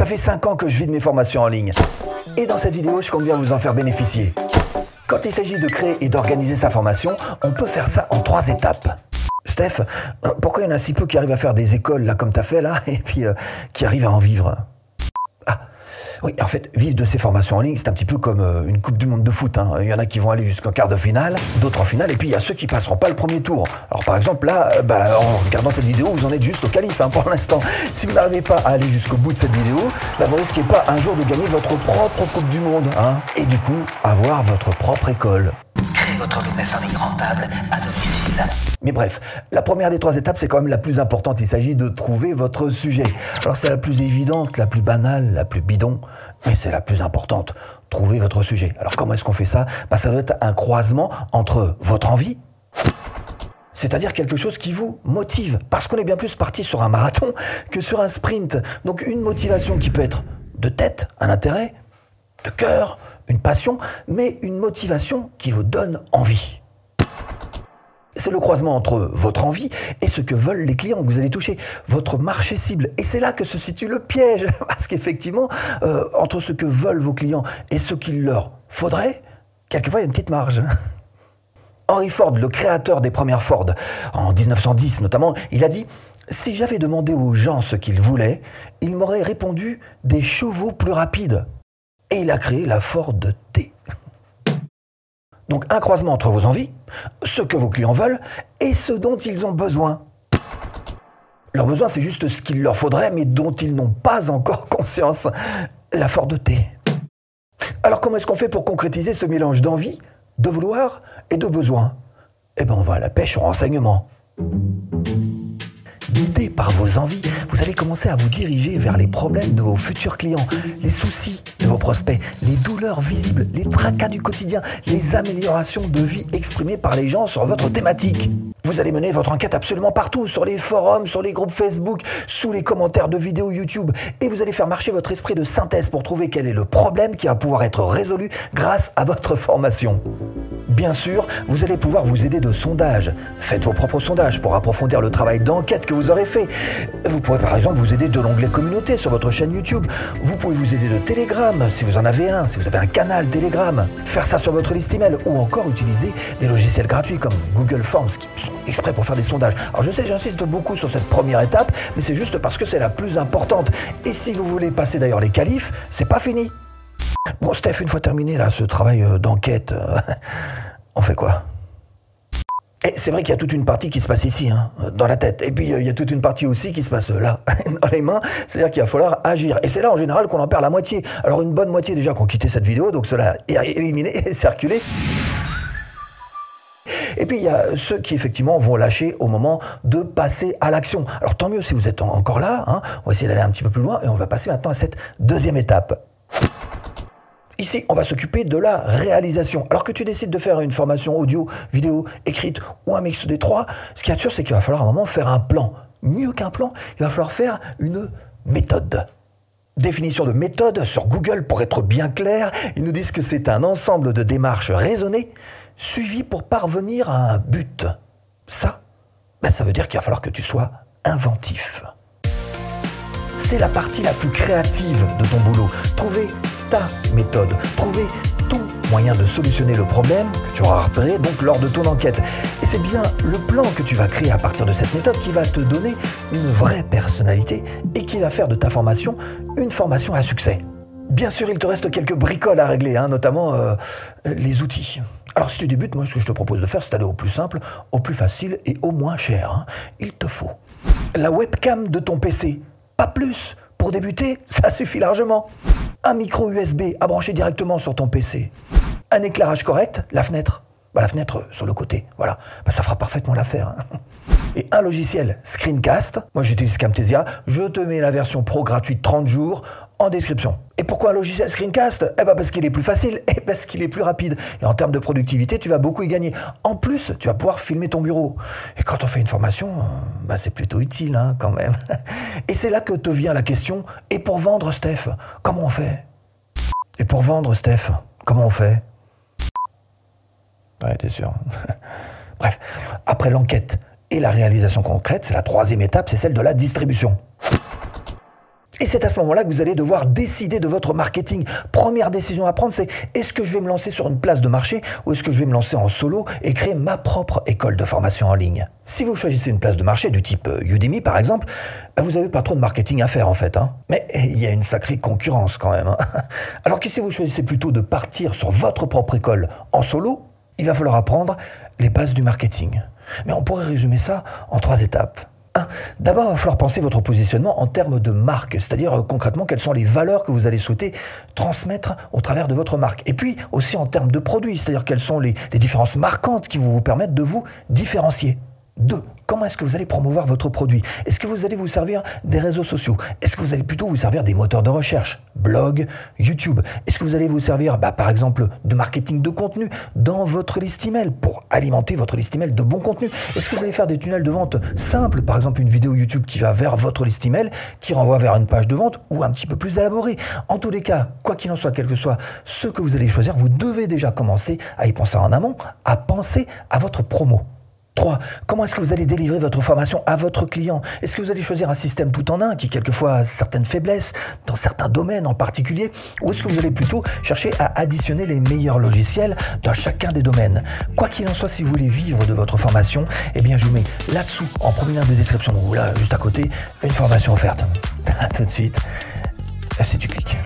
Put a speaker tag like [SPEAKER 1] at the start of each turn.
[SPEAKER 1] Ça fait 5 ans que je vide mes formations en ligne. Et dans cette vidéo, je compte bien vous en faire bénéficier. Quand il s'agit de créer et d'organiser sa formation, on peut faire ça en trois étapes. Steph, euh, pourquoi il y en a si peu qui arrivent à faire des écoles là comme t'as fait là et puis euh, qui arrivent à en vivre? Oui, en fait, vivre de ces formations en ligne, c'est un petit peu comme euh, une Coupe du Monde de foot. Hein. Il y en a qui vont aller jusqu'en quart de finale, d'autres en finale, et puis il y a ceux qui passeront pas le premier tour. Alors par exemple, là, euh, bah, en regardant cette vidéo, vous en êtes juste au calife hein, pour l'instant. Si vous n'arrivez pas à aller jusqu'au bout de cette vidéo, bah, vous risquez pas un jour de gagner votre propre Coupe du Monde. Hein, et du coup, avoir votre propre école.
[SPEAKER 2] Votre business en ligne rentable à domicile.
[SPEAKER 1] Mais bref, la première des trois étapes, c'est quand même la plus importante. Il s'agit de trouver votre sujet. Alors c'est la plus évidente, la plus banale, la plus bidon, mais c'est la plus importante. Trouver votre sujet. Alors comment est-ce qu'on fait ça? Bah, Ça doit être un croisement entre votre envie, c'est-à-dire quelque chose qui vous motive. Parce qu'on est bien plus parti sur un marathon que sur un sprint. Donc une motivation qui peut être de tête, un intérêt, de cœur, une passion, mais une motivation qui vous donne envie. C'est le croisement entre votre envie et ce que veulent les clients que vous allez toucher, votre marché cible. Et c'est là que se situe le piège, parce qu'effectivement, euh, entre ce que veulent vos clients et ce qu'il leur faudrait, quelquefois il y a une petite marge. Henry Ford, le créateur des premières Ford, en 1910 notamment, il a dit Si j'avais demandé aux gens ce qu'ils voulaient, ils m'auraient répondu des chevaux plus rapides. Et il a créé la Ford T. Donc un croisement entre vos envies, ce que vos clients veulent et ce dont ils ont besoin. Leur besoin, c'est juste ce qu'il leur faudrait, mais dont ils n'ont pas encore conscience. La Ford T. Alors comment est-ce qu'on fait pour concrétiser ce mélange d'envie, de vouloir et de besoin Eh bien on va à la pêche au renseignement. Guidé par vos envies, vous allez commencer à vous diriger vers les problèmes de vos futurs clients, les soucis de vos prospects, les douleurs visibles, les tracas du quotidien, les améliorations de vie exprimées par les gens sur votre thématique. Vous allez mener votre enquête absolument partout, sur les forums, sur les groupes Facebook, sous les commentaires de vidéos YouTube, et vous allez faire marcher votre esprit de synthèse pour trouver quel est le problème qui va pouvoir être résolu grâce à votre formation. Bien sûr, vous allez pouvoir vous aider de sondages. Faites vos propres sondages pour approfondir le travail d'enquête que vous aurez fait. Vous pourrez par exemple vous aider de l'onglet communauté sur votre chaîne YouTube. Vous pouvez vous aider de Telegram si vous en avez un, si vous avez un canal Telegram. Faire ça sur votre liste email ou encore utiliser des logiciels gratuits comme Google Forms qui sont exprès pour faire des sondages. Alors je sais, j'insiste beaucoup sur cette première étape, mais c'est juste parce que c'est la plus importante. Et si vous voulez passer d'ailleurs les qualifs, c'est pas fini. Bon, Steph, une fois terminé là, ce travail euh, d'enquête, euh, on fait quoi? Et c'est vrai qu'il y a toute une partie qui se passe ici, hein, dans la tête. Et puis euh, il y a toute une partie aussi qui se passe là, dans les mains. C'est-à-dire qu'il va falloir agir. Et c'est là en général qu'on en perd la moitié. Alors une bonne moitié déjà qui ont quitté cette vidéo, donc cela est éliminé et circulé. Et puis il y a ceux qui effectivement vont lâcher au moment de passer à l'action. Alors tant mieux si vous êtes encore là. Hein. On va essayer d'aller un petit peu plus loin et on va passer maintenant à cette deuxième étape. Ici, on va s'occuper de la réalisation. Alors que tu décides de faire une formation audio, vidéo, écrite ou un mix des trois, ce qui est sûr, c'est qu'il va falloir à un moment faire un plan. Mieux qu'un plan, il va falloir faire une méthode. Définition de méthode sur Google pour être bien clair, ils nous disent que c'est un ensemble de démarches raisonnées suivies pour parvenir à un but. Ça, ben ça veut dire qu'il va falloir que tu sois inventif. C'est la partie la plus créative de ton boulot. Trouver ta méthode, trouver ton moyen de solutionner le problème que tu auras repéré donc lors de ton enquête. Et c'est bien le plan que tu vas créer à partir de cette méthode qui va te donner une vraie personnalité et qui va faire de ta formation une formation à succès. Bien sûr, il te reste quelques bricoles à régler, hein, notamment euh, les outils. Alors si tu débutes, moi ce que je te propose de faire, c'est d'aller au plus simple, au plus facile et au moins cher. Hein. Il te faut la webcam de ton PC, pas plus. Pour débuter, ça suffit largement un micro USB à brancher directement sur ton PC, un éclairage correct, la fenêtre, bah, la fenêtre sur le côté, voilà, bah, ça fera parfaitement l'affaire. Hein. Et un logiciel Screencast, moi j'utilise Camtasia, je te mets la version pro gratuite 30 jours en description. Et pourquoi un logiciel Screencast? Eh ben parce qu'il est plus facile et parce qu'il est plus rapide. Et en termes de productivité, tu vas beaucoup y gagner. En plus, tu vas pouvoir filmer ton bureau. Et quand on fait une formation, bah c'est plutôt utile hein, quand même. Et c'est là que te vient la question, et pour vendre Steph, comment on fait? Et pour vendre Steph, comment on fait? Ouais, t'es sûr. Bref, après l'enquête et la réalisation concrète, c'est la troisième étape, c'est celle de la distribution. Et c'est à ce moment-là que vous allez devoir décider de votre marketing. Première décision à prendre, c'est est-ce que je vais me lancer sur une place de marché ou est-ce que je vais me lancer en solo et créer ma propre école de formation en ligne? Si vous choisissez une place de marché du type euh, Udemy par exemple, bah, vous n'avez pas trop de marketing à faire en fait. Hein. Mais il y a une sacrée concurrence quand même. Hein. Alors que si vous choisissez plutôt de partir sur votre propre école en solo, il va falloir apprendre les bases du marketing. Mais on pourrait résumer ça en trois étapes. D'abord, il va falloir penser votre positionnement en termes de marque, c'est-à-dire euh, concrètement quelles sont les valeurs que vous allez souhaiter transmettre au travers de votre marque. Et puis aussi en termes de produits, c'est-à-dire quelles sont les, les différences marquantes qui vont vous permettre de vous différencier. Deux, comment est-ce que vous allez promouvoir votre produit? Est-ce que vous allez vous servir des réseaux sociaux? Est-ce que vous allez plutôt vous servir des moteurs de recherche? Blog, YouTube? Est-ce que vous allez vous servir, bah, par exemple, de marketing de contenu dans votre liste email pour alimenter votre liste email de bon contenu? Est-ce que vous allez faire des tunnels de vente simples, par exemple une vidéo YouTube qui va vers votre liste email, qui renvoie vers une page de vente ou un petit peu plus élaborée? En tous les cas, quoi qu'il en soit, quel que soit ce que vous allez choisir, vous devez déjà commencer à y penser en amont, à penser à votre promo. 3. Comment est-ce que vous allez délivrer votre formation à votre client? Est-ce que vous allez choisir un système tout en un qui quelquefois a certaines faiblesses dans certains domaines en particulier Ou est-ce que vous allez plutôt chercher à additionner les meilleurs logiciels dans chacun des domaines? Quoi qu'il en soit, si vous voulez vivre de votre formation, eh bien je vous mets là-dessous, en premier lien de description, ou là juste à côté, une formation offerte. A tout de suite, si tu cliques.